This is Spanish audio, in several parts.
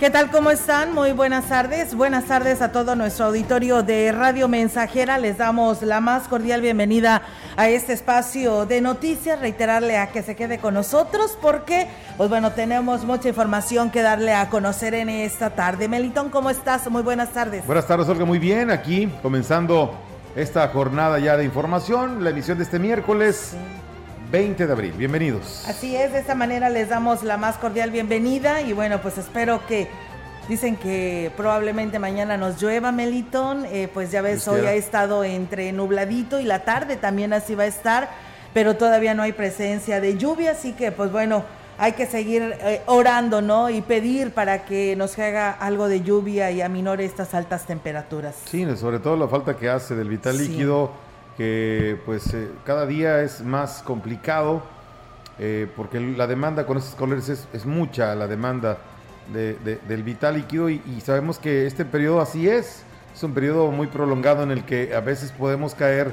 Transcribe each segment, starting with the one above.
¿Qué tal? ¿Cómo están? Muy buenas tardes. Buenas tardes a todo nuestro auditorio de Radio Mensajera. Les damos la más cordial bienvenida a este espacio de noticias. Reiterarle a que se quede con nosotros porque, pues bueno, tenemos mucha información que darle a conocer en esta tarde. Melitón, ¿cómo estás? Muy buenas tardes. Buenas tardes, Olga. Muy bien. Aquí comenzando esta jornada ya de información, la emisión de este miércoles. 20 de abril. Bienvenidos. Así es, de esta manera les damos la más cordial bienvenida y bueno, pues espero que dicen que probablemente mañana nos llueva Melitón, eh, pues ya ves, hoy ha estado entre nubladito y la tarde también así va a estar, pero todavía no hay presencia de lluvia, así que pues bueno, hay que seguir eh, orando, ¿no? Y pedir para que nos haga algo de lluvia y aminore estas altas temperaturas. Sí, sobre todo la falta que hace del vital líquido que pues eh, cada día es más complicado eh, porque la demanda con estos colores es, mucha, la demanda del vital líquido y, sabemos que este periodo así es, es un periodo muy prolongado en el que a veces podemos caer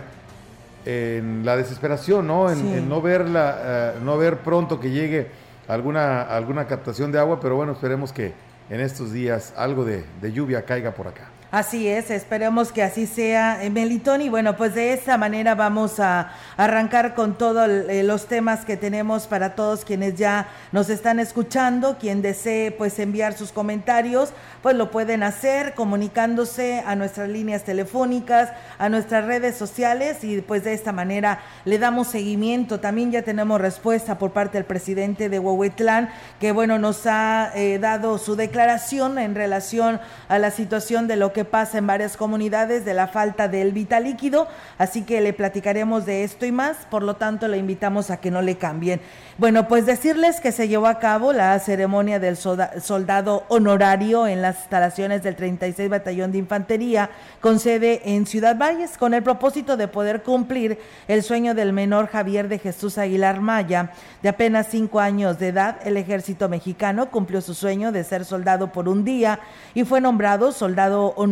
en la desesperación, ¿no? En, no ver la, eh, no ver pronto que llegue alguna, alguna captación de agua, pero bueno, esperemos que en estos días algo de lluvia caiga por acá. Así es, esperemos que así sea, eh, Melitón. Y bueno, pues de esta manera vamos a arrancar con todos eh, los temas que tenemos para todos quienes ya nos están escuchando. Quien desee pues enviar sus comentarios, pues lo pueden hacer comunicándose a nuestras líneas telefónicas, a nuestras redes sociales y pues de esta manera le damos seguimiento. También ya tenemos respuesta por parte del presidente de Huehuetlán, que bueno, nos ha eh, dado su declaración en relación a la situación de lo que pasa en varias comunidades de la falta del vital líquido, así que le platicaremos de esto y más, por lo tanto le invitamos a que no le cambien. Bueno, pues decirles que se llevó a cabo la ceremonia del soldado honorario en las instalaciones del 36 Batallón de Infantería con sede en Ciudad Valles con el propósito de poder cumplir el sueño del menor Javier de Jesús Aguilar Maya. De apenas cinco años de edad, el ejército mexicano cumplió su sueño de ser soldado por un día y fue nombrado soldado honorario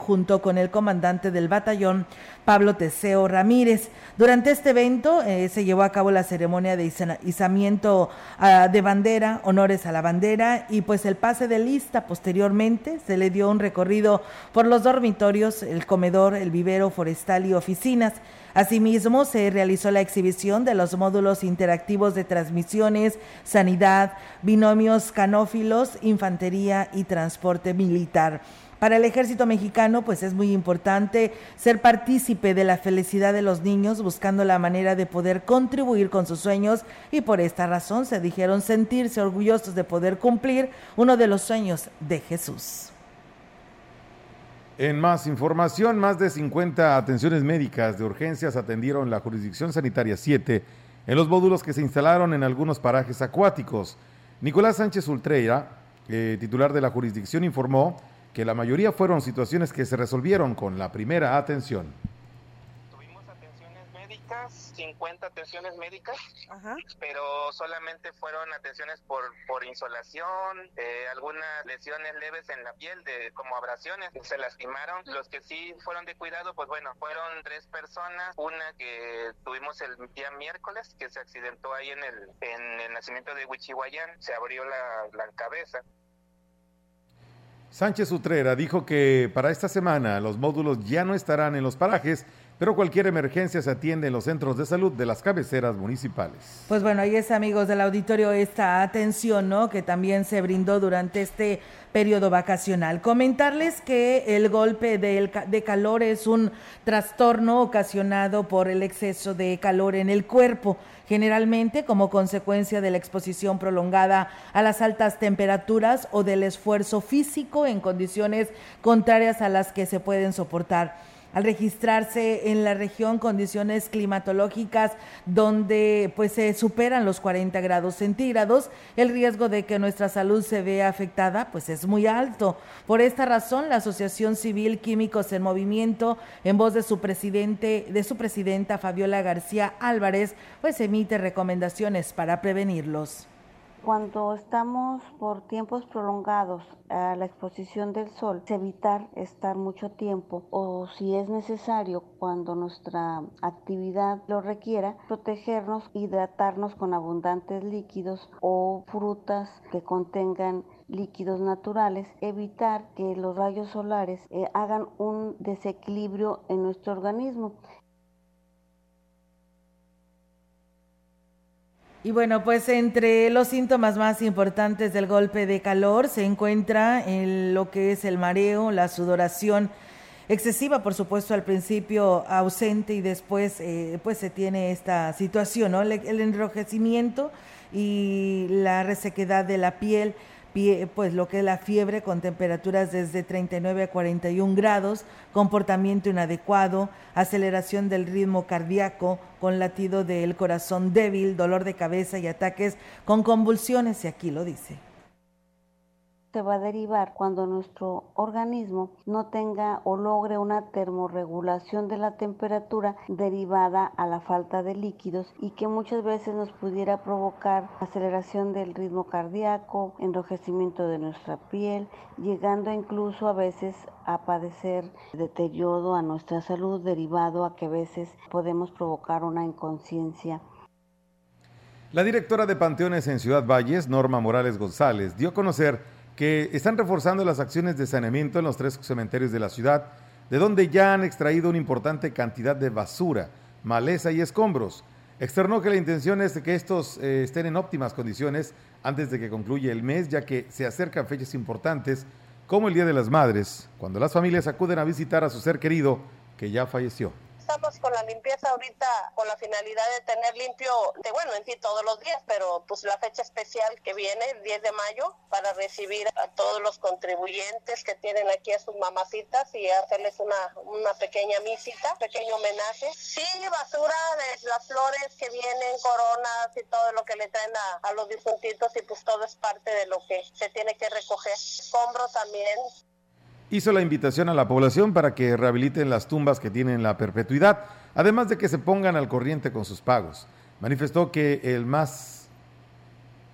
junto con el comandante del batallón Pablo Teseo Ramírez. Durante este evento eh, se llevó a cabo la ceremonia de izamiento ah, de bandera, honores a la bandera y pues el pase de lista. Posteriormente se le dio un recorrido por los dormitorios, el comedor, el vivero forestal y oficinas. Asimismo, se realizó la exhibición de los módulos interactivos de transmisiones, sanidad, binomios canófilos, infantería y transporte militar. Para el ejército mexicano, pues es muy importante ser partícipe de la felicidad de los niños, buscando la manera de poder contribuir con sus sueños y por esta razón se dijeron sentirse orgullosos de poder cumplir uno de los sueños de Jesús. En más información, más de 50 atenciones médicas de urgencias atendieron la jurisdicción sanitaria 7 en los módulos que se instalaron en algunos parajes acuáticos. Nicolás Sánchez Ultreira, eh, titular de la jurisdicción, informó que la mayoría fueron situaciones que se resolvieron con la primera atención. Tuvimos atenciones médicas, 50 atenciones médicas, pero solamente fueron atenciones por, por insolación, eh, algunas lesiones leves en la piel, de como abrasiones, se lastimaron. Los que sí fueron de cuidado, pues bueno, fueron tres personas, una que tuvimos el día miércoles, que se accidentó ahí en el, en el nacimiento de Huichihuayán, se abrió la, la cabeza. Sánchez Utrera dijo que para esta semana los módulos ya no estarán en los parajes, pero cualquier emergencia se atiende en los centros de salud de las cabeceras municipales. Pues bueno, ahí es amigos del auditorio esta atención, ¿no? Que también se brindó durante este periodo vacacional. Comentarles que el golpe de, de calor es un trastorno ocasionado por el exceso de calor en el cuerpo generalmente como consecuencia de la exposición prolongada a las altas temperaturas o del esfuerzo físico en condiciones contrarias a las que se pueden soportar al registrarse en la región condiciones climatológicas donde pues se superan los 40 grados centígrados, el riesgo de que nuestra salud se vea afectada pues es muy alto. Por esta razón, la Asociación Civil Químicos en Movimiento, en voz de su presidente, de su presidenta Fabiola García Álvarez, pues emite recomendaciones para prevenirlos. Cuando estamos por tiempos prolongados a la exposición del sol, evitar estar mucho tiempo o si es necesario cuando nuestra actividad lo requiera, protegernos, hidratarnos con abundantes líquidos o frutas que contengan líquidos naturales, evitar que los rayos solares eh, hagan un desequilibrio en nuestro organismo. Y bueno, pues entre los síntomas más importantes del golpe de calor se encuentra en lo que es el mareo, la sudoración excesiva, por supuesto, al principio ausente y después eh, pues se tiene esta situación, ¿no? el enrojecimiento y la resequedad de la piel pues lo que es la fiebre con temperaturas desde 39 a 41 grados, comportamiento inadecuado, aceleración del ritmo cardíaco con latido del corazón débil, dolor de cabeza y ataques con convulsiones, y aquí lo dice se va a derivar cuando nuestro organismo no tenga o logre una termorregulación de la temperatura derivada a la falta de líquidos y que muchas veces nos pudiera provocar aceleración del ritmo cardíaco, enrojecimiento de nuestra piel, llegando incluso a veces a padecer deterioro a nuestra salud derivado a que a veces podemos provocar una inconsciencia. La directora de Panteones en Ciudad Valles, Norma Morales González, dio a conocer que están reforzando las acciones de saneamiento en los tres cementerios de la ciudad, de donde ya han extraído una importante cantidad de basura, maleza y escombros. Externó que la intención es que estos eh, estén en óptimas condiciones antes de que concluya el mes, ya que se acercan fechas importantes como el Día de las Madres, cuando las familias acuden a visitar a su ser querido que ya falleció estamos con la limpieza ahorita con la finalidad de tener limpio, de bueno, en sí todos los días, pero pues la fecha especial que viene, el 10 de mayo, para recibir a todos los contribuyentes que tienen aquí a sus mamacitas y hacerles una, una pequeña misita, pequeño homenaje. Sí, basura de las flores que vienen, coronas y todo lo que le traen a, a los difuntitos y pues todo es parte de lo que se tiene que recoger. Escombros también, hizo la invitación a la población para que rehabiliten las tumbas que tienen la perpetuidad, además de que se pongan al corriente con sus pagos. Manifestó que el más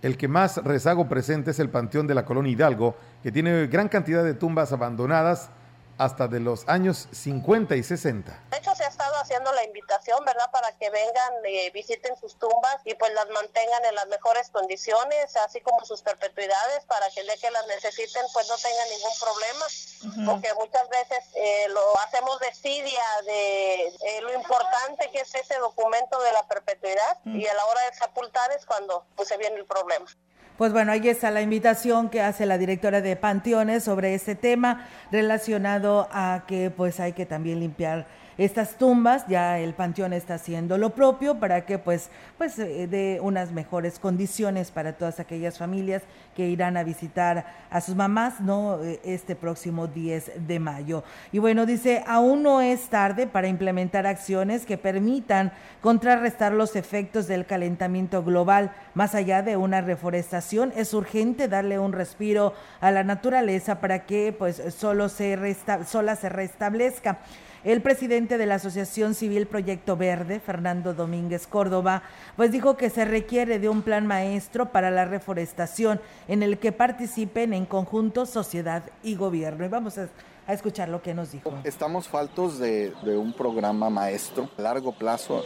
el que más rezago presente es el Panteón de la Colonia Hidalgo, que tiene gran cantidad de tumbas abandonadas hasta de los años 50 y 60. De hecho, se ha estado haciendo la invitación, ¿verdad?, para que vengan, y visiten sus tumbas y pues las mantengan en las mejores condiciones, así como sus perpetuidades, para que el día que las necesiten, pues no tengan ningún problema. Porque muchas veces eh, lo hacemos de sidia de eh, lo importante que es ese documento de la perpetuidad y a la hora de sepultar es cuando pues, se viene el problema. Pues bueno, ahí está la invitación que hace la directora de Panteones sobre este tema relacionado a que pues hay que también limpiar estas tumbas, ya el panteón está haciendo lo propio para que pues, pues eh, dé unas mejores condiciones para todas aquellas familias que irán a visitar a sus mamás, ¿no? Eh, este próximo 10 de mayo. Y bueno, dice, aún no es tarde para implementar acciones que permitan contrarrestar los efectos del calentamiento global. Más allá de una reforestación, es urgente darle un respiro a la naturaleza para que pues solo se resta sola se restablezca. El presidente de la Asociación Civil Proyecto Verde, Fernando Domínguez Córdoba, pues dijo que se requiere de un plan maestro para la reforestación en el que participen en conjunto sociedad y gobierno. Y vamos a escuchar lo que nos dijo. Estamos faltos de, un programa maestro a largo plazo.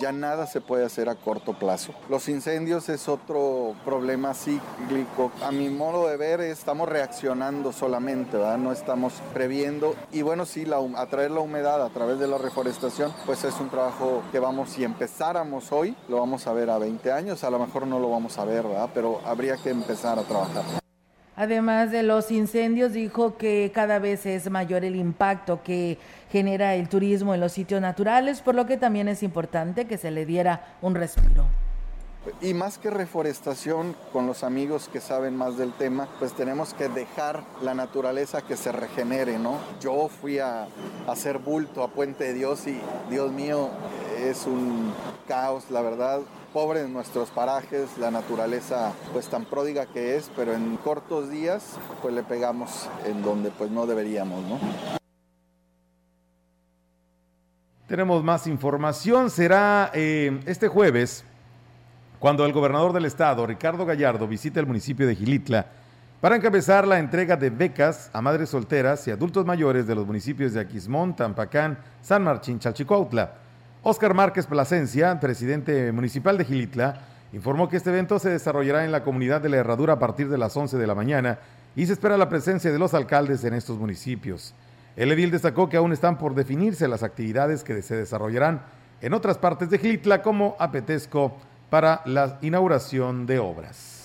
Ya nada se puede hacer a corto plazo. Los incendios es otro problema cíclico. A mi modo de ver, estamos reaccionando solamente, ¿verdad? No estamos previendo. Y bueno, sí, la, atraer la humedad a través de la reforestación, pues es un trabajo que vamos, si empezáramos hoy, lo vamos a ver a 20 años. A lo mejor no lo vamos a ver. Pero habría que empezar a trabajar. Además de los incendios, dijo que cada vez es mayor el impacto que genera el turismo en los sitios naturales, por lo que también es importante que se le diera un respiro. Y más que reforestación, con los amigos que saben más del tema, pues tenemos que dejar la naturaleza que se regenere, ¿no? Yo fui a, a hacer bulto a Puente de Dios y, Dios mío, es un caos, la verdad pobres nuestros parajes, la naturaleza pues tan pródiga que es, pero en cortos días pues le pegamos en donde pues no deberíamos, ¿no? Tenemos más información, será eh, este jueves cuando el gobernador del estado, Ricardo Gallardo, visite el municipio de Gilitla para encabezar la entrega de becas a madres solteras y adultos mayores de los municipios de Aquismón, Tampacán, San Martín, Chalchicuautla. Óscar Márquez Plasencia, presidente municipal de Gilitla, informó que este evento se desarrollará en la comunidad de la Herradura a partir de las 11 de la mañana y se espera la presencia de los alcaldes en estos municipios. El edil destacó que aún están por definirse las actividades que se desarrollarán en otras partes de Gilitla como Apetesco para la inauguración de obras.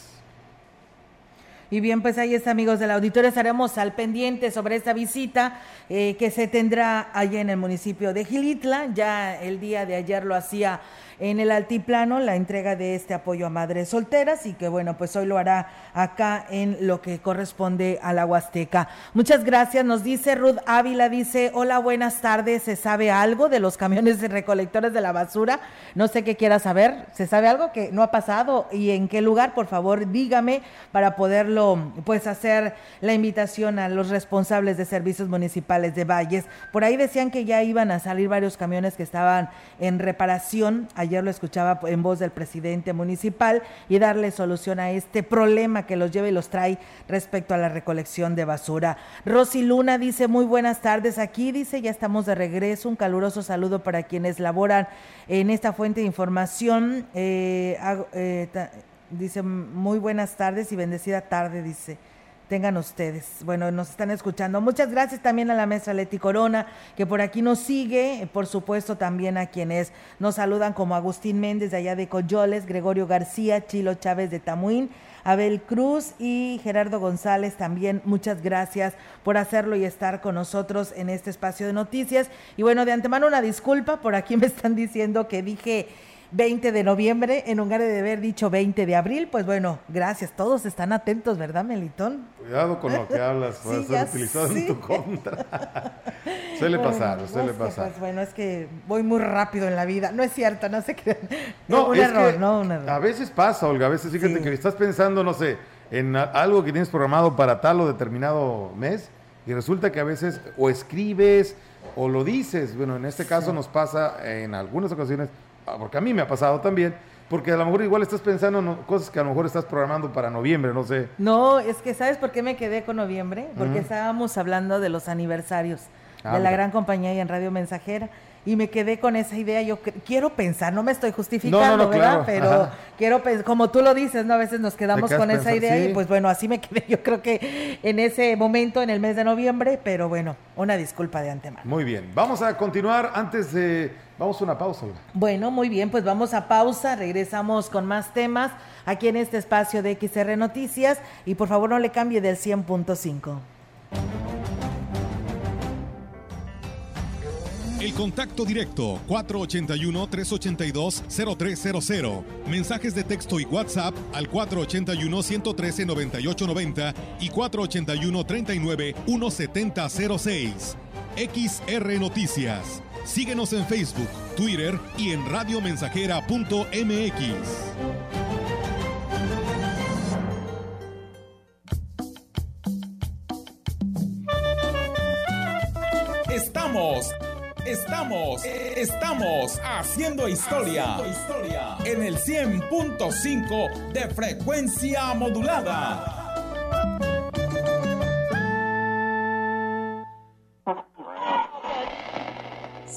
Y bien, pues ahí está, amigos del auditorio. Estaremos al pendiente sobre esta visita eh, que se tendrá allí en el municipio de Gilitla. Ya el día de ayer lo hacía en el altiplano la entrega de este apoyo a madres solteras y que bueno, pues hoy lo hará acá en lo que corresponde a la Huasteca. Muchas gracias, nos dice Ruth Ávila, dice, hola, buenas tardes, ¿se sabe algo de los camiones de recolectores de la basura? No sé qué quiera saber, ¿se sabe algo que no ha pasado y en qué lugar? Por favor, dígame para poderlo pues hacer la invitación a los responsables de servicios municipales de Valles. Por ahí decían que ya iban a salir varios camiones que estaban en reparación ayer lo escuchaba en voz del presidente municipal, y darle solución a este problema que los lleva y los trae respecto a la recolección de basura. Rosy Luna dice, muy buenas tardes aquí, dice, ya estamos de regreso, un caluroso saludo para quienes laboran en esta fuente de información. Eh, eh, dice, muy buenas tardes y bendecida tarde, dice tengan ustedes. Bueno, nos están escuchando. Muchas gracias también a la maestra Leti Corona, que por aquí nos sigue, por supuesto también a quienes nos saludan como Agustín Méndez de allá de Coyoles, Gregorio García, Chilo Chávez de Tamuín, Abel Cruz y Gerardo González también. Muchas gracias por hacerlo y estar con nosotros en este espacio de noticias. Y bueno, de antemano una disculpa, por aquí me están diciendo que dije 20 de noviembre, en lugar de haber dicho 20 de abril, pues bueno, gracias, todos están atentos, ¿verdad, Melitón? Cuidado con lo que hablas, puede ser utilizado en tu contra. suele pasar, suele pasar. Pues bueno, es que voy muy rápido en la vida, no es cierto, no sé qué. No, un error, no, un error. A veces pasa, Olga, a veces fíjate que estás pensando, no sé, en algo que tienes programado para tal o determinado mes y resulta que a veces o escribes o lo dices, bueno, en este caso nos pasa en algunas ocasiones porque a mí me ha pasado también, porque a lo mejor igual estás pensando en cosas que a lo mejor estás programando para noviembre, no sé. No, es que ¿sabes por qué me quedé con noviembre? Porque estábamos hablando de los aniversarios de la gran compañía y en Radio Mensajera y me quedé con esa idea. Yo quiero pensar, no me estoy justificando, ¿verdad? Pero quiero pensar, como tú lo dices, ¿no? A veces nos quedamos con esa idea y pues bueno, así me quedé yo creo que en ese momento, en el mes de noviembre, pero bueno, una disculpa de antemano. Muy bien, vamos a continuar antes de... Vamos a una pausa. Bueno, muy bien, pues vamos a pausa, regresamos con más temas aquí en este espacio de XR Noticias y por favor no le cambie del 100.5. El contacto directo 481-382-0300. Mensajes de texto y WhatsApp al 481-113-9890 y 481-39-1706. XR Noticias. Síguenos en Facebook, Twitter y en radiomensajera.mx. Estamos Estamos, estamos haciendo historia, en el 100.5 de frecuencia modulada.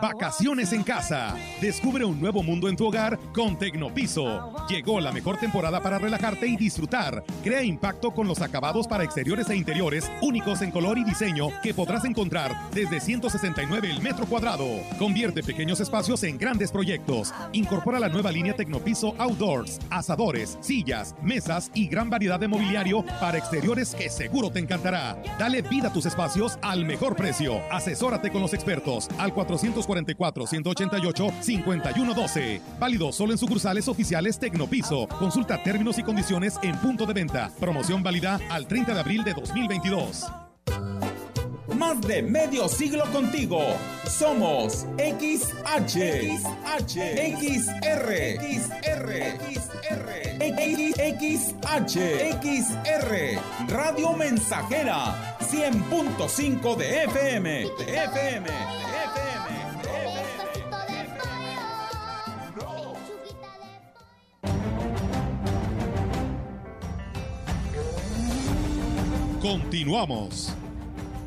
Vacaciones en casa. Descubre un nuevo mundo en tu hogar con Tecnopiso. Llegó la mejor temporada para relajarte y disfrutar. Crea impacto con los acabados para exteriores e interiores únicos en color y diseño que podrás encontrar desde 169 el metro cuadrado. Convierte pequeños espacios en grandes proyectos. Incorpora la nueva línea Tecnopiso Outdoors, asadores, sillas, mesas y gran variedad de mobiliario para exteriores que seguro te encantará. Dale vida a tus espacios al mejor precio. Asesórate con los expertos al 400 244-188-5112. Válido solo en sucursales oficiales Tecnopiso. Consulta términos y condiciones en punto de venta. Promoción válida al 30 de abril de 2022. Más de medio siglo contigo. Somos XH, XH, XR, XR, XR, XH, XR, Radio Mensajera, 100.5 de FM, de FM. Continuamos.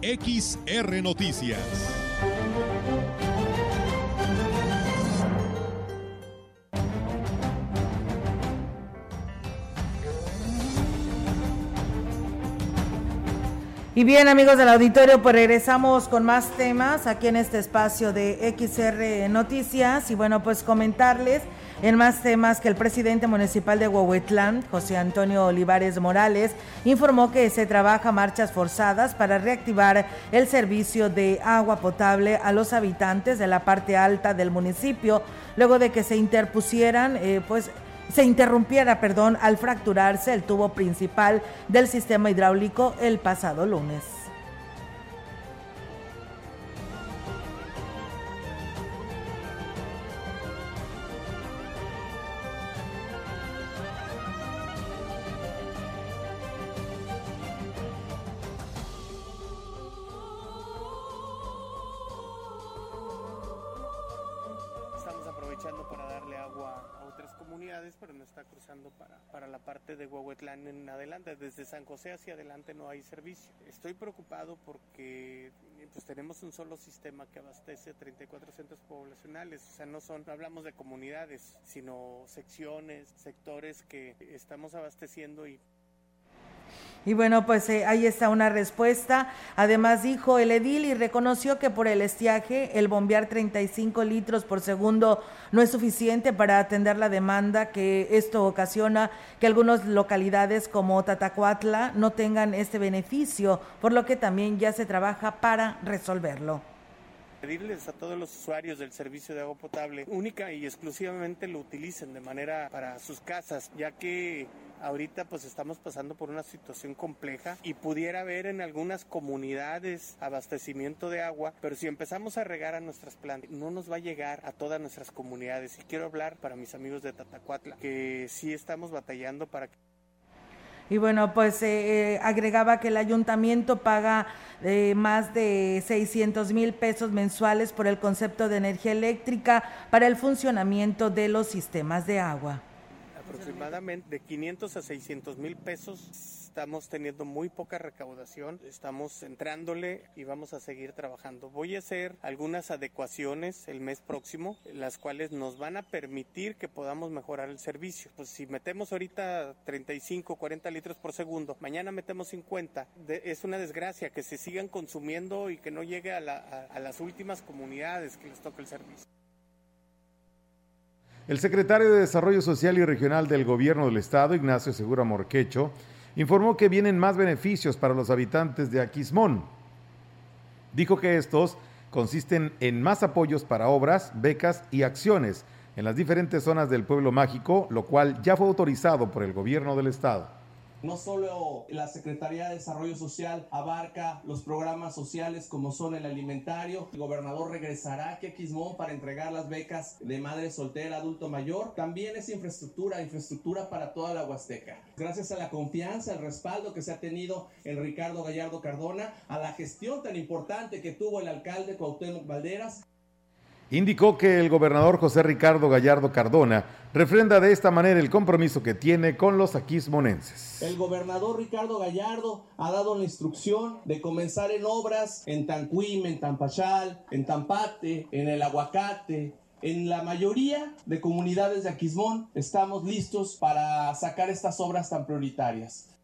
XR Noticias. Y bien amigos del auditorio, pues regresamos con más temas aquí en este espacio de XR Noticias y bueno, pues comentarles en más temas que el presidente municipal de Huehuetlán, José Antonio Olivares Morales, informó que se trabaja marchas forzadas para reactivar el servicio de agua potable a los habitantes de la parte alta del municipio, luego de que se interpusieran, eh, pues se interrumpiera, perdón, al fracturarse el tubo principal del sistema hidráulico el pasado lunes. De Huehuetlán en adelante, desde San José hacia adelante no hay servicio. Estoy preocupado porque pues tenemos un solo sistema que abastece 34 centros poblacionales, o sea, no son, no hablamos de comunidades, sino secciones, sectores que estamos abasteciendo y y bueno, pues eh, ahí está una respuesta. Además dijo el edil y reconoció que por el estiaje el bombear 35 litros por segundo no es suficiente para atender la demanda que esto ocasiona que algunas localidades como Tatacuatla no tengan este beneficio, por lo que también ya se trabaja para resolverlo pedirles a todos los usuarios del servicio de agua potable única y exclusivamente lo utilicen de manera para sus casas, ya que ahorita pues estamos pasando por una situación compleja y pudiera haber en algunas comunidades abastecimiento de agua, pero si empezamos a regar a nuestras plantas, no nos va a llegar a todas nuestras comunidades. Y quiero hablar para mis amigos de Tatacuatla, que sí estamos batallando para que y bueno, pues eh, eh, agregaba que el ayuntamiento paga eh, más de 600 mil pesos mensuales por el concepto de energía eléctrica para el funcionamiento de los sistemas de agua. Aproximadamente de 500 a 600 mil pesos estamos teniendo muy poca recaudación, estamos entrándole y vamos a seguir trabajando. Voy a hacer algunas adecuaciones el mes próximo, las cuales nos van a permitir que podamos mejorar el servicio. Pues si metemos ahorita 35, 40 litros por segundo, mañana metemos 50, es una desgracia que se sigan consumiendo y que no llegue a, a las últimas comunidades que les toque el servicio. El secretario de Desarrollo Social y Regional del Gobierno del Estado, Ignacio Segura Morquecho, informó que vienen más beneficios para los habitantes de Aquismón. Dijo que estos consisten en más apoyos para obras, becas y acciones en las diferentes zonas del pueblo mágico, lo cual ya fue autorizado por el gobierno del estado. No solo la Secretaría de Desarrollo Social abarca los programas sociales como son el alimentario, el gobernador regresará a Quismón para entregar las becas de madre soltera, adulto mayor. También es infraestructura, infraestructura para toda la Huasteca. Gracias a la confianza, el respaldo que se ha tenido en Ricardo Gallardo Cardona, a la gestión tan importante que tuvo el alcalde Cuauhtémoc Valderas, indicó que el gobernador José Ricardo Gallardo Cardona refrenda de esta manera el compromiso que tiene con los aquismonenses. El gobernador Ricardo Gallardo ha dado la instrucción de comenzar en obras en Tanquim, en Tampachal, en Tampate, en el Aguacate, en la mayoría de comunidades de Aquismón estamos listos para sacar estas obras tan prioritarias.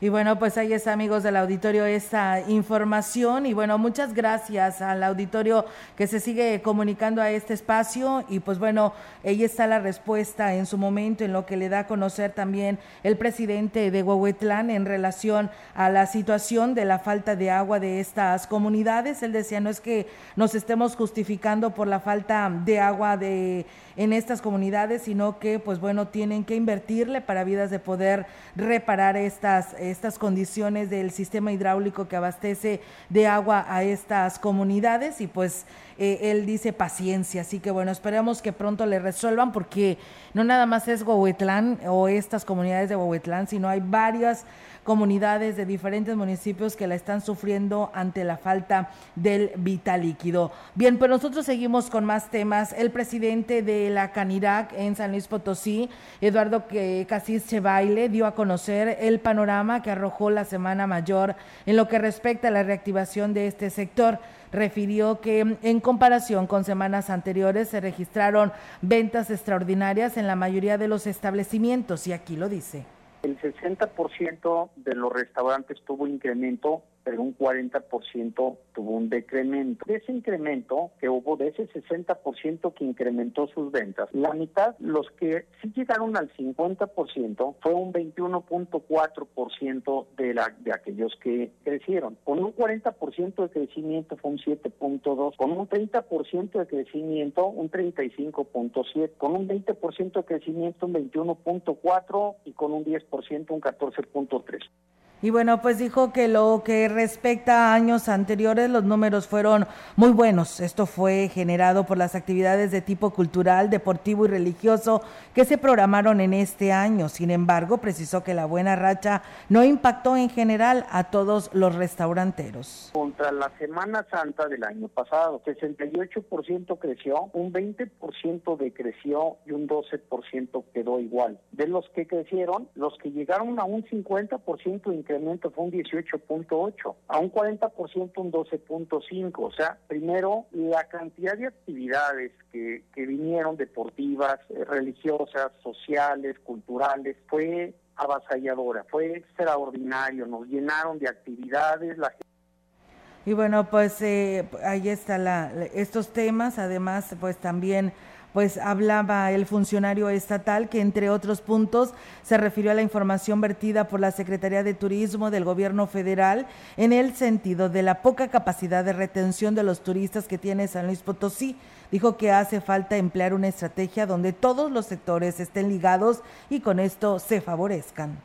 Y bueno, pues ahí está, amigos del auditorio, esta información. Y bueno, muchas gracias al auditorio que se sigue comunicando a este espacio. Y pues bueno, ahí está la respuesta en su momento, en lo que le da a conocer también el presidente de Huehuetlán en relación a la situación de la falta de agua de estas comunidades. Él decía, no es que nos estemos justificando por la falta de agua de en estas comunidades, sino que pues bueno, tienen que invertirle para vidas de poder reparar estas estas condiciones del sistema hidráulico que abastece de agua a estas comunidades. Y pues eh, él dice paciencia, así que bueno, esperemos que pronto le resuelvan porque no nada más es Huehuetlán o estas comunidades de Huehuetlán, sino hay varias comunidades de diferentes municipios que la están sufriendo ante la falta del vital líquido. Bien, pues nosotros seguimos con más temas. El presidente de la Canirac en San Luis Potosí, Eduardo Casís Chebaile, dio a conocer el panorama que arrojó la Semana Mayor en lo que respecta a la reactivación de este sector refirió que en comparación con semanas anteriores se registraron ventas extraordinarias en la mayoría de los establecimientos y aquí lo dice. El 60% de los restaurantes tuvo incremento pero un 40% tuvo un decremento. De ese incremento que hubo, de ese 60% que incrementó sus ventas, la mitad, los que sí llegaron al 50%, fue un 21.4% de, la, de aquellos que crecieron. Con un 40% de crecimiento fue un 7.2%, con un 30% de crecimiento un 35.7%, con un 20% de crecimiento un 21.4% y con un 10% un 14.3%. Y bueno, pues dijo que lo que respecta a años anteriores, los números fueron muy buenos. Esto fue generado por las actividades de tipo cultural, deportivo y religioso que se programaron en este año. Sin embargo, precisó que la buena racha no impactó en general a todos los restauranteros. Contra la Semana Santa del año pasado, 68% creció, un 20% decreció y un 12% quedó igual. De los que crecieron, los que llegaron a un 50% incremento fue un 18.8, a un 40% un 12.5. O sea, primero, la cantidad de actividades que, que vinieron deportivas, eh, religiosas, sociales, culturales, fue avasalladora, fue extraordinario, nos llenaron de actividades, la y bueno, pues eh, ahí está la, estos temas, además pues también pues hablaba el funcionario estatal que entre otros puntos se refirió a la información vertida por la Secretaría de Turismo del Gobierno Federal en el sentido de la poca capacidad de retención de los turistas que tiene San Luis Potosí. Dijo que hace falta emplear una estrategia donde todos los sectores estén ligados y con esto se favorezcan.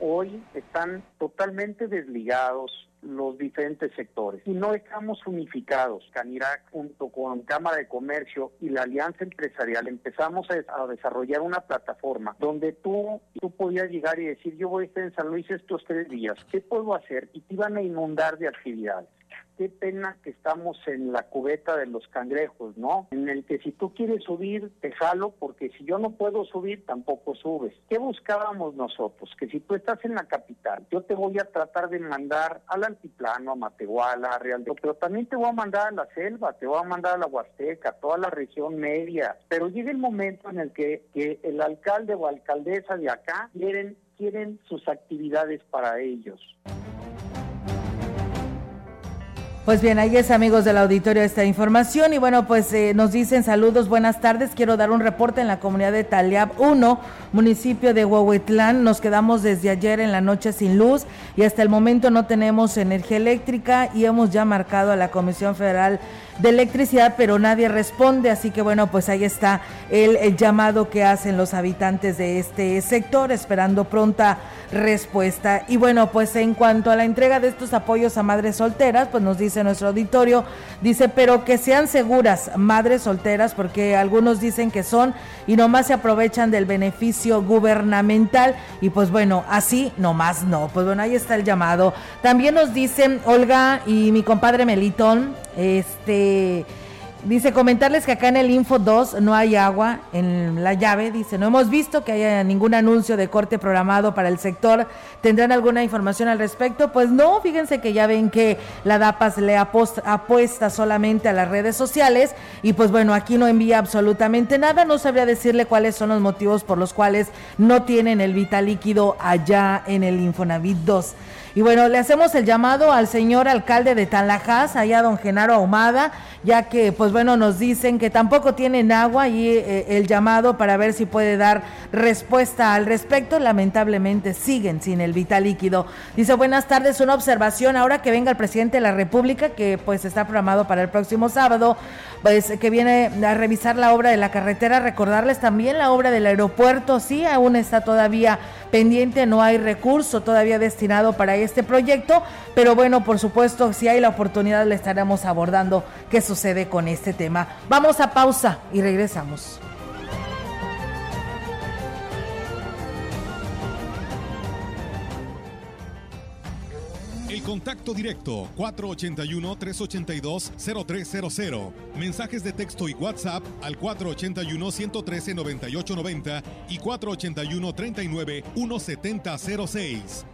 Hoy están totalmente desligados los diferentes sectores. Y no estamos unificados. Canirac junto con Cámara de Comercio y la Alianza Empresarial empezamos a, desarrollar una plataforma donde tú, tú podías llegar y decir, yo voy a estar en San Luis estos tres días, ¿qué puedo hacer? Y te iban a inundar de actividades qué pena que estamos en la cubeta de los cangrejos, ¿no? En el que si tú quieres subir, te jalo, porque si yo no puedo subir, tampoco subes. ¿Qué buscábamos nosotros? Que si tú estás en la capital, yo te voy a tratar de mandar al altiplano, a Matehuala, a Real de... pero también te voy a mandar a la selva, te voy a mandar a la Huasteca, a toda la región media. Pero llega el momento en el que, que el alcalde o alcaldesa de acá quieren, quieren sus actividades para ellos. Pues bien, ahí es amigos del auditorio esta información. Y bueno, pues eh, nos dicen saludos, buenas tardes, quiero dar un reporte en la comunidad de Taliab 1, municipio de Huehuetlán, nos quedamos desde ayer en la noche sin luz y hasta el momento no tenemos energía eléctrica y hemos ya marcado a la Comisión Federal de electricidad, pero nadie responde, así que bueno, pues ahí está el, llamado que hacen los habitantes de este sector, esperando pronta respuesta. Y bueno, pues en cuanto a la entrega de estos apoyos a madres solteras, pues nos dice nuestro auditorio, dice, pero que sean seguras madres solteras, porque algunos dicen que son y nomás se aprovechan del beneficio gubernamental y pues bueno, así nomás no. Pues bueno, ahí está el llamado. También nos dicen Olga y mi compadre Melitón, este Dice, comentarles que acá en el Info 2 no hay agua en la llave. Dice, no hemos visto que haya ningún anuncio de corte programado para el sector. ¿Tendrán alguna información al respecto? Pues no, fíjense que ya ven que la DAPAS le apuesta solamente a las redes sociales y pues bueno, aquí no envía absolutamente nada. No sabría decirle cuáles son los motivos por los cuales no tienen el vital líquido allá en el Infonavit 2. Y bueno, le hacemos el llamado al señor alcalde de Tanlajas, allá don Genaro Ahumada, ya que pues bueno, nos dicen que tampoco tienen agua y eh, el llamado para ver si puede dar respuesta al respecto. Lamentablemente siguen sin el vital líquido. Dice, buenas tardes, una observación, ahora que venga el presidente de la República, que pues está programado para el próximo sábado, pues que viene a revisar la obra de la carretera, recordarles también la obra del aeropuerto, sí, aún está todavía pendiente, no hay recurso todavía destinado para este proyecto, pero bueno, por supuesto, si hay la oportunidad le estaremos abordando qué sucede con este tema. Vamos a pausa y regresamos. contacto directo 481-382-0300. Mensajes de texto y WhatsApp al 481-113-9890 y 481-39-1706.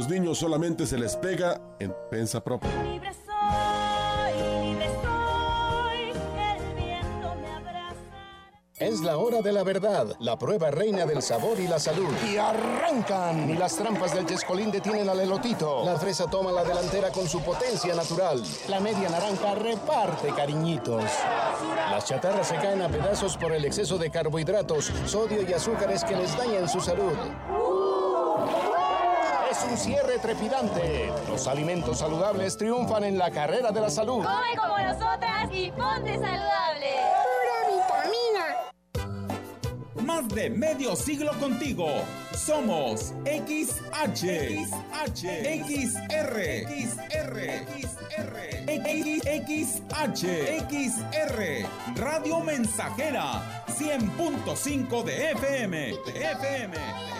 Los niños solamente se les pega en pensa propia. Libre soy, libre soy, el viento me Es la hora de la verdad, la prueba reina del sabor y la salud. Y arrancan. Ni las trampas del chescolín detienen al elotito. La fresa toma la delantera con su potencia natural. La media naranja reparte cariñitos. Las chatarras se caen a pedazos por el exceso de carbohidratos, sodio y azúcares que les dañan su salud. Un cierre trepidante. Los alimentos saludables triunfan en la carrera de la salud. Come como nosotras y ponte saludable. Pura vitamina más de medio siglo contigo. Somos XH, XH, XR, XR, XR, XH, XR, Radio Mensajera, 100.5 de FM, de FM, de FM.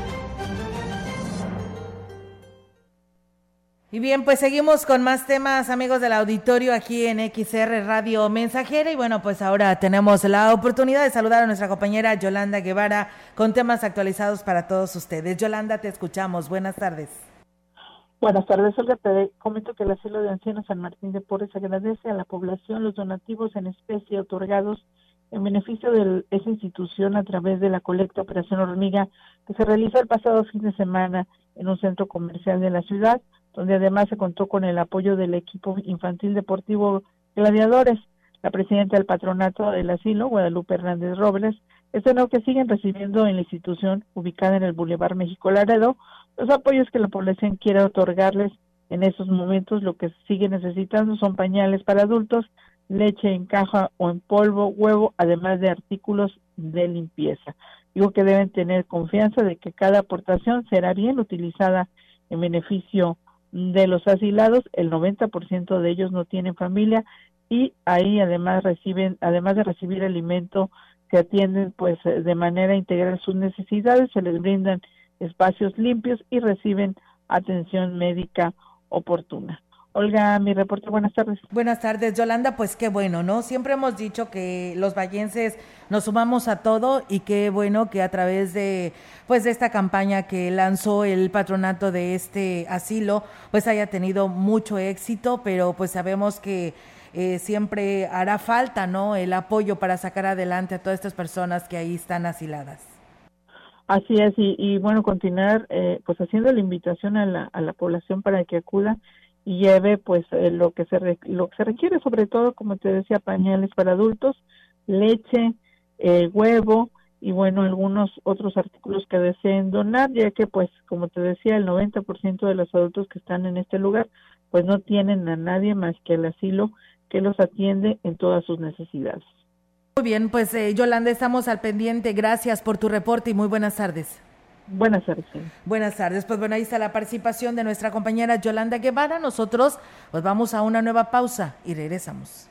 Y bien, pues seguimos con más temas, amigos del auditorio, aquí en XR Radio Mensajera. Y bueno, pues ahora tenemos la oportunidad de saludar a nuestra compañera Yolanda Guevara con temas actualizados para todos ustedes. Yolanda, te escuchamos. Buenas tardes. Buenas tardes, Olga. Comento que el asilo de ancianos San Martín de Porres agradece a la población los donativos en especie otorgados en beneficio de esa institución a través de la colecta Operación Hormiga que se realizó el pasado fin de semana en un centro comercial de la ciudad, donde además se contó con el apoyo del equipo infantil deportivo Gladiadores. La presidenta del patronato del asilo, Guadalupe Hernández Robles, lo que siguen recibiendo en la institución ubicada en el Boulevard México Laredo los apoyos que la población quiere otorgarles en esos momentos. Lo que sigue necesitando son pañales para adultos, leche en caja o en polvo, huevo, además de artículos de limpieza. Digo que deben tener confianza de que cada aportación será bien utilizada en beneficio de los asilados. El 90% de ellos no tienen familia y ahí además reciben, además de recibir alimento se atienden pues eh, de manera integral sus necesidades, se les brindan espacios limpios y reciben atención médica oportuna. Olga, mi reporte, buenas tardes. Buenas tardes, Yolanda, pues qué bueno, ¿no? Siempre hemos dicho que los vallenses nos sumamos a todo y qué bueno que a través de pues de esta campaña que lanzó el patronato de este asilo, pues haya tenido mucho éxito, pero pues sabemos que eh, siempre hará falta, ¿no? El apoyo para sacar adelante a todas estas personas que ahí están asiladas. Así es, y, bueno, continuar eh, pues haciendo la invitación a la, a la población para que acuda y lleve pues eh, lo que se lo que se requiere, sobre todo, como te decía, pañales para adultos, leche, huevo y bueno, algunos otros artículos que deseen donar, ya que pues como te decía, el 90% de los adultos que están en este lugar pues no tienen a nadie más que el asilo que los atiende en todas sus necesidades. Muy bien, pues eh, Yolanda, estamos al pendiente. Gracias por tu reporte y muy buenas tardes. Buenas tardes. Buenas tardes. Pues bueno, ahí está la participación de nuestra compañera Yolanda Guevara. Nosotros pues vamos a una nueva pausa y regresamos.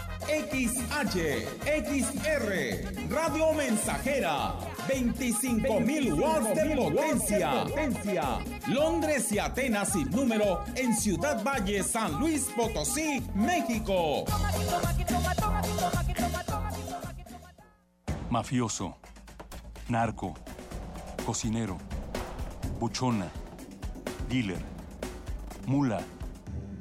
XH, XR, Radio Mensajera, 25.000 watts de potencia. Londres y Atenas sin número en Ciudad Valle, San Luis Potosí, México. Mafioso, narco, cocinero, buchona, dealer, mula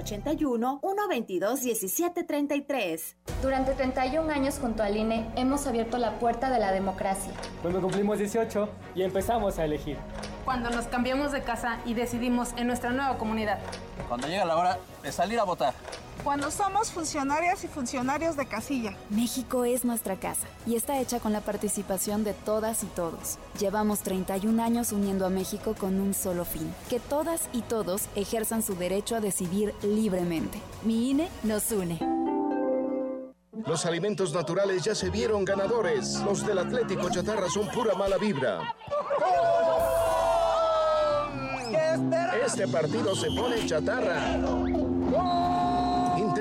81 122 1733. Durante 31 años junto al INE hemos abierto la puerta de la democracia. Cuando cumplimos 18 y empezamos a elegir. Cuando nos cambiamos de casa y decidimos en nuestra nueva comunidad. Cuando llega la hora de salir a votar. Cuando somos funcionarias y funcionarios de casilla. México es nuestra casa y está hecha con la participación de todas y todos. Llevamos 31 años uniendo a México con un solo fin, que todas y todos ejerzan su derecho a decidir libremente. Mi INE nos une. Los alimentos naturales ya se vieron ganadores. Los del Atlético Chatarra son pura mala vibra. Este partido se pone chatarra.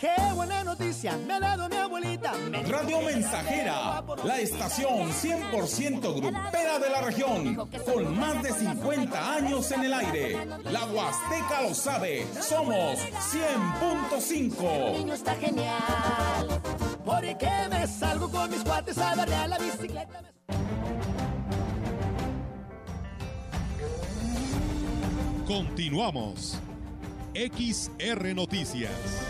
Qué buena noticia me ha dado mi abuelita. Radio Mensajera, la estación 100% grupera de la región, con más de 50 años en el aire. La Huasteca lo sabe, somos 100.5. niño está genial, porque me salgo con mis cuates a darle a la bicicleta. Continuamos. XR Noticias.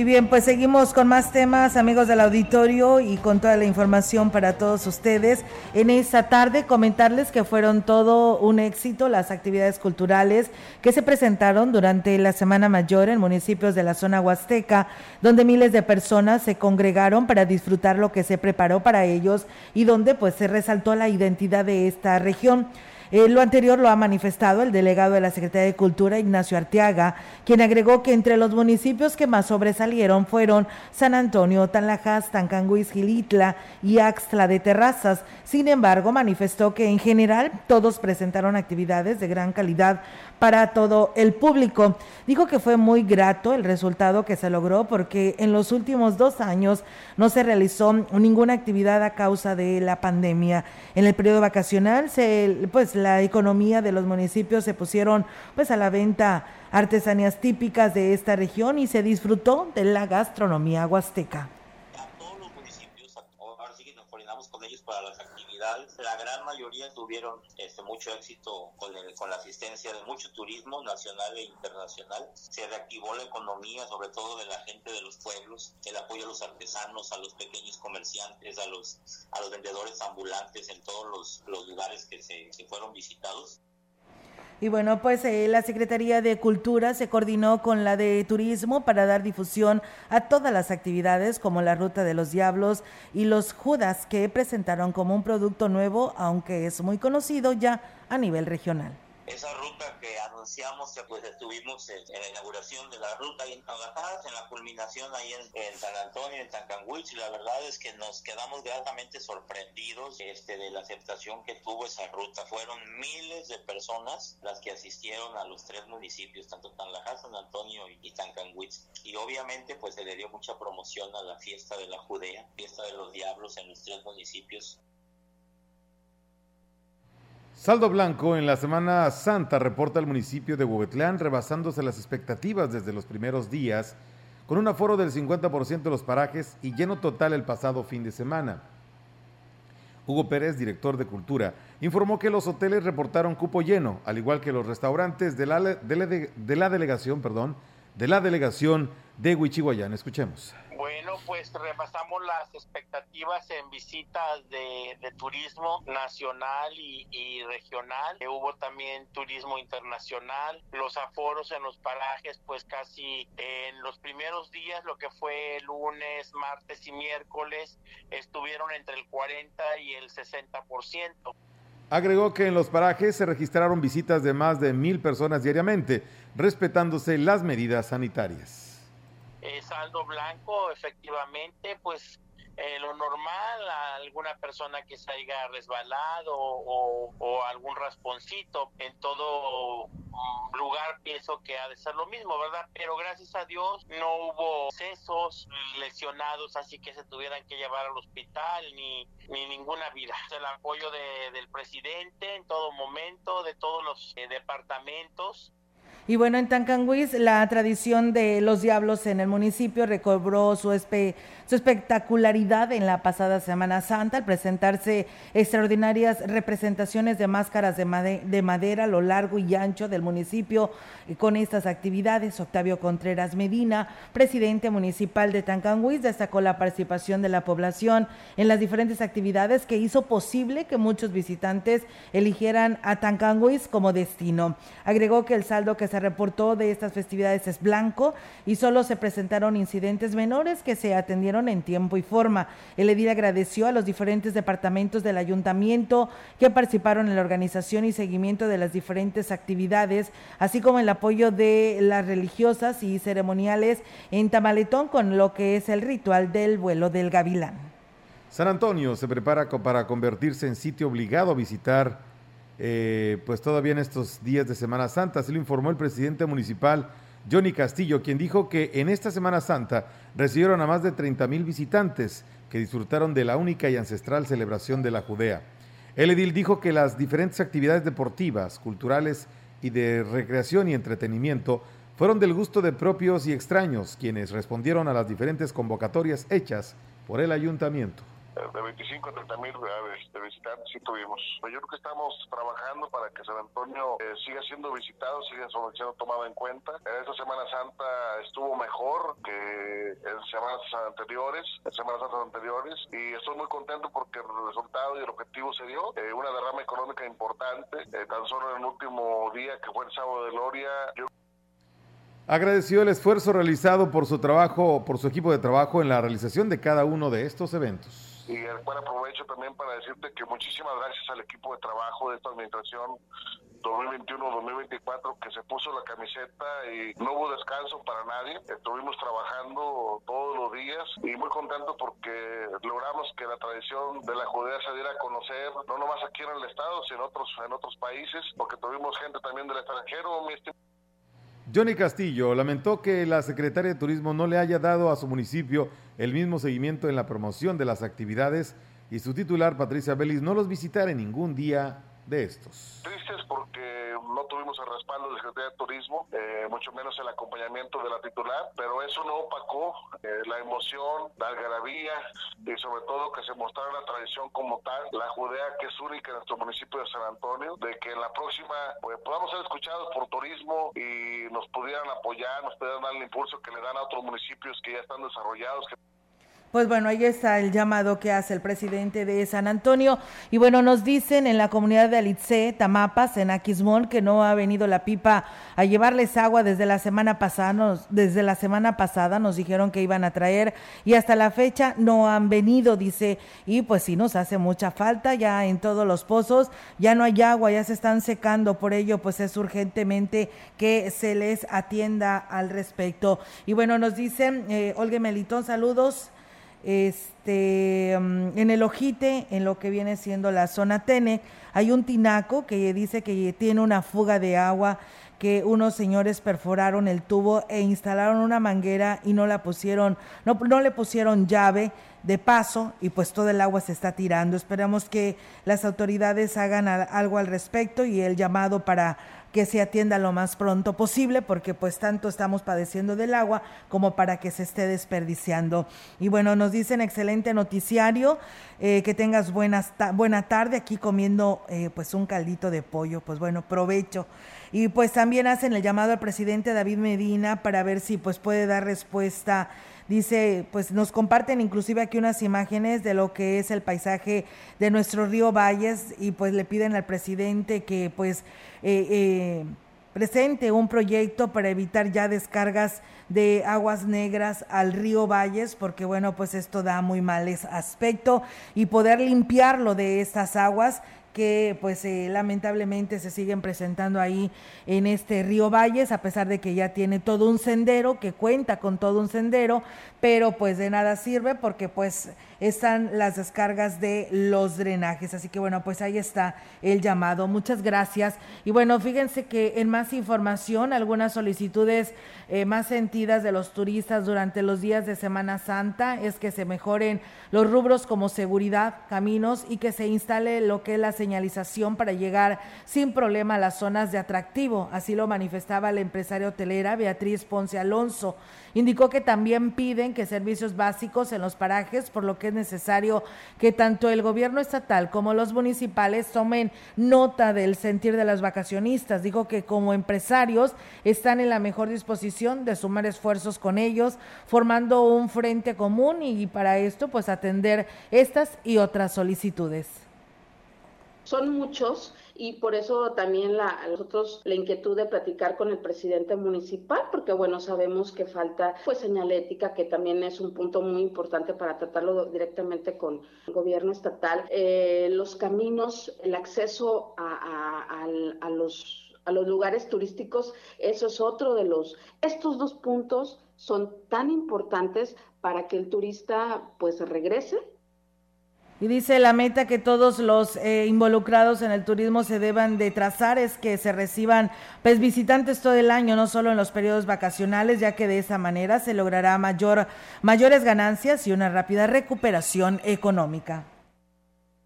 Y bien, pues seguimos con más temas, amigos del auditorio, y con toda la información para todos ustedes. En esta tarde comentarles que fueron todo un éxito las actividades culturales que se presentaron durante la Semana Mayor en municipios de la zona huasteca, donde miles de personas se congregaron para disfrutar lo que se preparó para ellos y donde pues se resaltó la identidad de esta región. Eh, lo anterior lo ha manifestado el delegado de la Secretaría de Cultura, Ignacio Arteaga, quien agregó que entre los municipios que más sobresalieron fueron San Antonio, Tanlajas, Tancanguis, Gilitla y Axtla de Terrazas. Sin embargo, manifestó que en general todos presentaron actividades de gran calidad para todo el público. Dijo que fue muy grato el resultado que se logró porque en los últimos dos años no se realizó ninguna actividad a causa de la pandemia. En el periodo vacacional, se, pues la economía de los municipios se pusieron pues a la venta artesanías típicas de esta región y se disfrutó de la gastronomía huasteca. A todos los municipios, ahora sí que nos coordinamos con ellos para las actividades. La tuvieron este, mucho éxito con, el, con la asistencia de mucho turismo nacional e internacional. Se reactivó la economía, sobre todo de la gente de los pueblos, el apoyo a los artesanos, a los pequeños comerciantes, a los, vendedores ambulantes en todos los, lugares que se fueron visitados. Y bueno, pues eh, la Secretaría de Cultura se coordinó con la de Turismo para dar difusión a todas las actividades como la Ruta de los Diablos y los Judas que presentaron como un producto nuevo, aunque es muy conocido ya a nivel regional. Esa ruta que anunciamos, ya pues estuvimos en, la inauguración de la ruta ahí en Tangajas, en la culminación ahí en, San Antonio, en Tancanguich, y la verdad es que nos quedamos gratamente sorprendidos este, de la aceptación que tuvo esa ruta. Fueron miles de personas las que asistieron a los tres municipios, tanto Tanlajas, San Antonio y, y Tancanguich. Y obviamente pues se le dio mucha promoción a la fiesta de la Judea, fiesta de los diablos en los tres municipios. Saldo blanco en la Semana Santa reporta el municipio de Huehuetlán rebasándose las expectativas desde los primeros días, con un aforo del 50% de los parajes y lleno total el pasado fin de semana. Hugo Pérez, director de Cultura, informó que los hoteles reportaron cupo lleno, al igual que los restaurantes de la, de la, de la delegación, perdón, de la delegación de Huichihuayán. Escuchemos. Bueno pues repasamos las expectativas en visitas de, turismo nacional y, regional. hubo también turismo internacional. Los aforos en los parajes, pues casi en los primeros días, lo que fue lunes, martes y miércoles, estuvieron entre el 40 y el 60%. Agregó que en los parajes se registraron visitas de más de mil personas diariamente, respetándose las medidas sanitarias eh, saldo blanco, efectivamente, pues eh, lo normal, alguna persona que se haya resbalado o, algún rasponcito, en todo mm, lugar pienso que ha de ser lo mismo, ¿verdad? Pero gracias a Dios no hubo cesos, lesionados, así que se tuvieran que llevar al hospital ni, ni ninguna vida. El apoyo del presidente en todo momento, de todos los eh, departamentos, y bueno, en Tancanguis la tradición de los diablos en el municipio recobró su, su espectacularidad en la pasada Semana Santa al presentarse extraordinarias representaciones de máscaras de, madera a lo largo y ancho del municipio. Y con estas actividades, Octavio Contreras Medina, presidente municipal de Tancanguis, destacó la participación de la población en las diferentes actividades que hizo posible que muchos visitantes eligieran a Tancanguis como destino. Agregó que el saldo que se reportó de estas festividades es blanco y solo se presentaron incidentes menores que se atendieron en tiempo y forma. El edil agradeció a los diferentes departamentos del ayuntamiento que participaron en la organización y seguimiento de las diferentes actividades, así como el apoyo de las religiosas y ceremoniales en Tamaletón con lo que es el ritual del vuelo del gavilán. San Antonio se prepara para convertirse en sitio obligado a visitar eh, pues todavía en estos días de Semana Santa. Se lo informó el presidente municipal Johnny Castillo, quien dijo que en esta Semana Santa recibieron a más de 30 mil visitantes que disfrutaron de la única y ancestral celebración de la Judea. El edil dijo que las diferentes actividades deportivas, culturales y de recreación y entretenimiento fueron del gusto de propios y extraños, quienes respondieron a las diferentes convocatorias hechas por el ayuntamiento de 25 a 30 mil de visitantes sí tuvimos. Yo creo que estamos trabajando para que San Antonio eh, siga siendo visitado, siga siendo tomado en cuenta. Esta Semana Santa estuvo mejor que en semanas anteriores, en semanas anteriores, y estoy muy contento porque el resultado y el objetivo se dio. Eh, una derrama económica importante, eh, tan solo en el último día que fue el sábado de Gloria. Agradeció el esfuerzo realizado por su trabajo, por su equipo de trabajo en la realización de cada uno de estos eventos y el cual aprovecho también para decirte que muchísimas gracias al equipo de trabajo de esta administración 2021-2024 que se puso la camiseta y no hubo descanso para nadie. Estuvimos trabajando todos los días y muy contentos porque logramos que la tradición de la Judea se diera a conocer, no nomás aquí en el estado, sino en otros, en otros países, porque tuvimos gente también del extranjero, mi Johnny Castillo lamentó que la secretaria de Turismo no le haya dado a su municipio el mismo seguimiento en la promoción de las actividades y su titular, Patricia Vélez, no los visitara en ningún día de estos. Tristes porque no tuvimos el respaldo de la Secretaría de Turismo, eh, mucho menos el acompañamiento de la titular, pero eso no opacó eh, la emoción, la algarabía y sobre todo que se mostrara la tradición como tal, la Judea que es única en nuestro municipio de San Antonio, de que en la próxima pues, podamos ser escuchados por turismo y nos pudieran apoyar, nos pudieran dar el impulso que le dan a otros municipios que ya están desarrollados. Que pues bueno, ahí está el llamado que hace el presidente de San Antonio. Y bueno, nos dicen en la comunidad de Alitze, Tamapas, en Aquismón, que no ha venido la pipa a llevarles agua desde la semana pasada. Nos, desde la semana pasada nos dijeron que iban a traer y hasta la fecha no han venido, dice. Y pues sí, nos hace mucha falta ya en todos los pozos. Ya no hay agua, ya se están secando. Por ello, pues es urgentemente que se les atienda al respecto. Y bueno, nos dicen, eh, Olga Melitón, saludos este, mm, en el Ojite, en lo que viene siendo la zona Tene, hay un tinaco que dice que tiene una fuga de agua, que unos señores perforaron el tubo e instalaron una manguera y no la pusieron, no, no le pusieron llave de paso y pues todo el agua se está tirando. Esperamos que las autoridades hagan algo al respecto y el llamado para que se atienda lo más pronto posible, porque pues tanto estamos padeciendo del agua como para que se esté desperdiciando. Y bueno, nos dicen excelente noticiario, eh, que tengas buenas buena tarde aquí comiendo eh, pues un caldito de pollo, pues bueno, provecho. Y pues también hacen el llamado al presidente David Medina para ver si pues puede dar respuesta. Dice, pues nos comparten inclusive aquí unas imágenes de lo que es el paisaje de nuestro río Valles y pues le piden al presidente que pues eh, eh, presente un proyecto para evitar ya descargas de aguas negras al río Valles, porque bueno, pues esto da muy mal aspecto y poder limpiarlo de estas aguas que pues eh, lamentablemente se siguen presentando ahí en este río Valles, a pesar de que ya tiene todo un sendero, que cuenta con todo un sendero, pero pues de nada sirve porque pues están las descargas de los drenajes. Así que bueno, pues ahí está el llamado. Muchas gracias. Y bueno, fíjense que en más información, algunas solicitudes eh, más sentidas de los turistas durante los días de Semana Santa es que se mejoren los rubros como seguridad, caminos y que se instale lo que es la señalización para llegar sin problema a las zonas de atractivo. Así lo manifestaba la empresaria hotelera Beatriz Ponce Alonso. Indicó que también piden que servicios básicos en los parajes, por lo que es necesario que tanto el gobierno estatal como los municipales tomen nota del sentir de las vacacionistas. Dijo que como empresarios están en la mejor disposición de sumar esfuerzos con ellos, formando un frente común y para esto pues atender estas y otras solicitudes. Son muchos y por eso también la, nosotros la inquietud de platicar con el presidente municipal, porque bueno, sabemos que falta pues señalética, que también es un punto muy importante para tratarlo directamente con el gobierno estatal. Eh, los caminos, el acceso a, a los a los lugares turísticos, eso es otro de los, estos dos puntos son tan importantes para que el turista pues regrese y dice la meta que todos los eh, involucrados en el turismo se deban de trazar es que se reciban pues, visitantes todo el año, no solo en los periodos vacacionales, ya que de esa manera se logrará mayor, mayores ganancias y una rápida recuperación económica.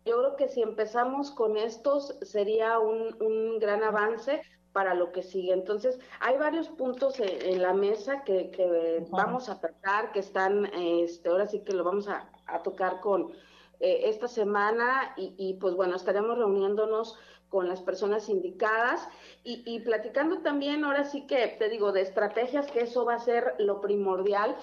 Yo creo que si empezamos con estos sería un, gran avance para lo que sigue. Entonces, hay varios puntos en, la mesa que, vamos a tratar, que están, este, ahora sí que lo vamos a tocar con eh, esta semana y, pues bueno, estaremos reuniéndonos con las personas indicadas y, y, platicando también, ahora sí que te digo, de estrategias, que eso va a ser lo primordial.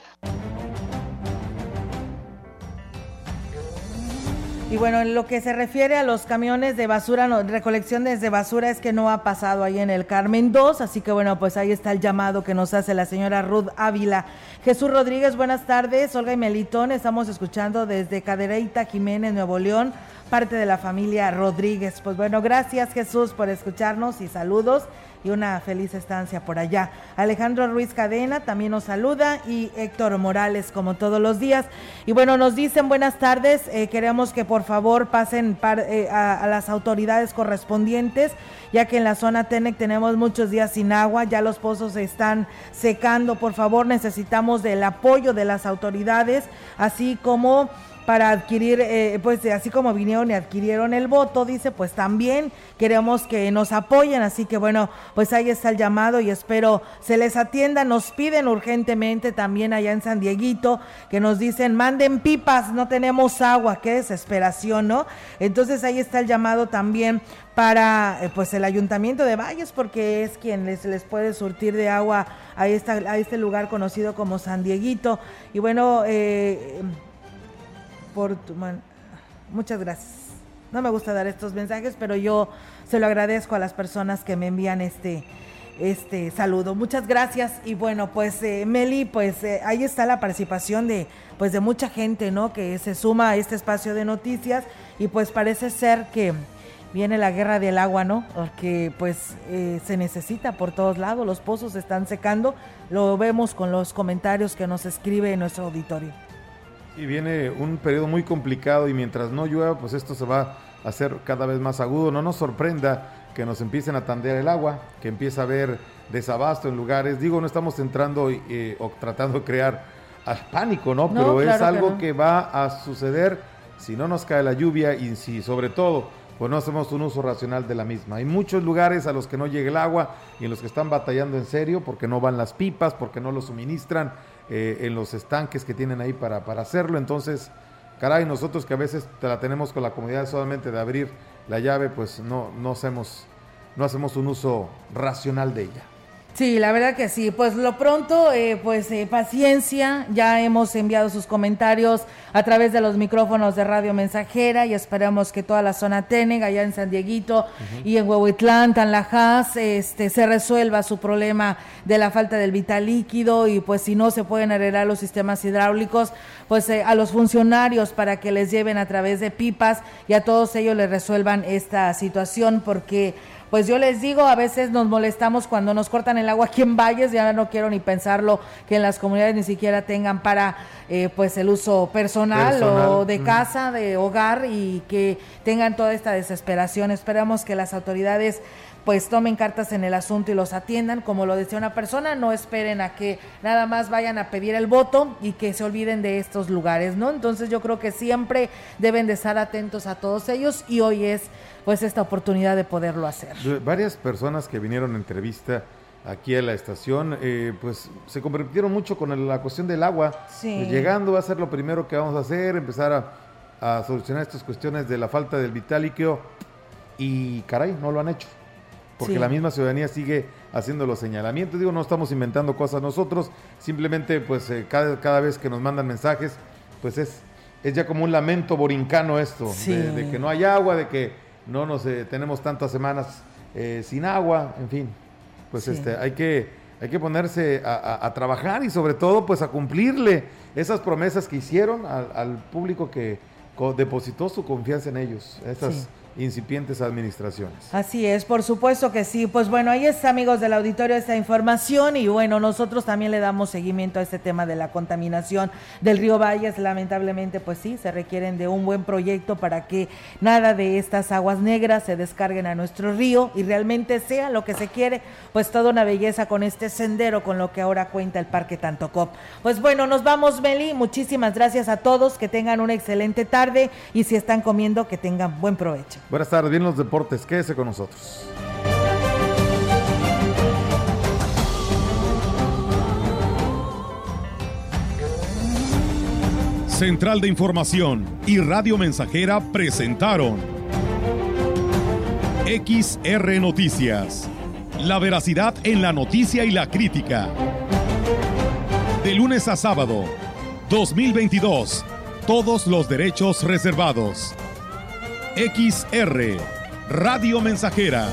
Y bueno, en lo que se refiere a los camiones de basura, no, recolección desde basura, es que no ha pasado ahí en el Carmen 2, así que bueno, pues ahí está el llamado que nos hace la señora Ruth Ávila. Jesús Rodríguez, buenas tardes. Olga y Melitón, estamos escuchando desde Cadereyta, Jiménez, Nuevo León, parte de la familia Rodríguez. Pues bueno, gracias Jesús por escucharnos y saludos y una feliz estancia por allá. Alejandro Ruiz Cadena también nos saluda y Héctor Morales como todos los días. Y bueno, nos dicen buenas tardes, eh, queremos que por favor pasen eh, a, las autoridades correspondientes, ya que en la zona Tenec tenemos muchos días sin agua, ya los pozos se están secando, por favor necesitamos del apoyo de las autoridades, así como para adquirir, eh, pues así como vinieron y adquirieron el voto, dice, pues también queremos que nos apoyen, así que bueno, pues ahí está el llamado y espero se les atienda, nos piden urgentemente también allá en San Dieguito, que nos dicen, manden pipas, no tenemos agua, qué desesperación, ¿no? Entonces ahí está el llamado también para eh, pues el ayuntamiento de Valles porque es quien les, les puede surtir de agua a, esta, a este lugar conocido como San Dieguito. Y bueno eh, por tu man. Muchas gracias. No me gusta dar estos mensajes, pero yo se lo agradezco a las personas que me envían este este saludo. Muchas gracias y bueno, pues eh, Meli, pues eh, ahí está la participación de pues de mucha gente, ¿no? Que se suma a este espacio de noticias y pues parece ser que viene la guerra del agua, ¿no? Porque pues eh, se necesita por todos lados, los pozos están secando, lo vemos con los comentarios que nos escribe nuestro auditorio. Y viene un periodo muy complicado y mientras no llueva, pues esto se va a hacer cada vez más agudo. No nos sorprenda que nos empiecen a tandear el agua, que empiece a haber desabasto en lugares. Digo, no estamos entrando eh, o tratando de crear pánico, ¿no? Pero es algo que, va a suceder si no nos cae la lluvia y si sobre todo pues no hacemos un uso racional de la misma. Hay muchos lugares a los que no llega el agua y en los que están batallando en serio porque no van las pipas, porque no lo suministran eh, en los estanques que tienen ahí para, para hacerlo. Entonces, caray, nosotros que a veces la tenemos con la comodidad solamente de abrir la llave, pues no, no, hacemos, no hacemos un uso racional de ella. Sí, la verdad que sí. Pues lo pronto, eh, pues eh, paciencia. Ya hemos enviado sus comentarios a través de los micrófonos de Radio Mensajera y esperamos que toda la zona Tenega, allá en San Dieguito y en Huehuetlán, Tanlajas, este, se resuelva su problema de la falta del vital líquido y pues si no se pueden arreglar los sistemas hidráulicos, pues eh, a los funcionarios para que les lleven a través de pipas y a todos ellos les resuelvan esta situación porque pues yo les digo, a veces nos molestamos cuando nos cortan el agua aquí en Valles, ya no quiero ni pensarlo que en las comunidades ni siquiera tengan para eh, pues el uso personal, o de casa, de hogar y que tengan toda esta desesperación. Esperamos que las autoridades pues tomen cartas en el asunto y los atiendan, como lo decía una persona, no esperen a que nada más vayan a pedir el voto y que se olviden de estos lugares, ¿no? Entonces yo creo que siempre deben de estar atentos a todos ellos y hoy es pues esta oportunidad de poderlo hacer. Varias personas que vinieron a entrevista aquí a la estación, eh, pues se comprometieron mucho con la cuestión del agua. Sí. llegando va a ser lo primero que vamos a hacer, empezar a, solucionar estas cuestiones de la falta del vital líquido y caray, no lo han hecho. Porque la misma ciudadanía sigue haciendo los señalamientos. Digo, no estamos inventando cosas nosotros, simplemente pues eh, cada, cada vez que nos mandan mensajes, pues es, es ya como un lamento borincano esto, de que no hay agua, de que no nos eh, tenemos tantas semanas eh, sin agua, en fin, pues este hay que hay que ponerse a, trabajar y sobre todo pues a cumplirle esas promesas que hicieron al, público que depositó su confianza en ellos, esas incipientes administraciones. Así es, por supuesto que sí. Pues bueno, ahí está, amigos del auditorio, esta información y bueno, nosotros también le damos seguimiento a este tema de la contaminación del río Valles. Lamentablemente, pues sí, se requieren de un buen proyecto para que nada de estas aguas negras se descarguen a nuestro río y realmente sea lo que se quiere, pues toda una belleza con este sendero con lo que ahora cuenta el Parque Tantocop. Pues bueno, nos vamos, Meli. Muchísimas gracias a todos, que tengan una excelente tarde y si están comiendo, que tengan buen provecho. Buenas tardes, bien los deportes, quédese con nosotros. Central de Información y Radio Mensajera presentaron XR Noticias. La veracidad en la noticia y la crítica. De lunes a sábado, 2022. Todos los derechos reservados. XR, Radio Mensajera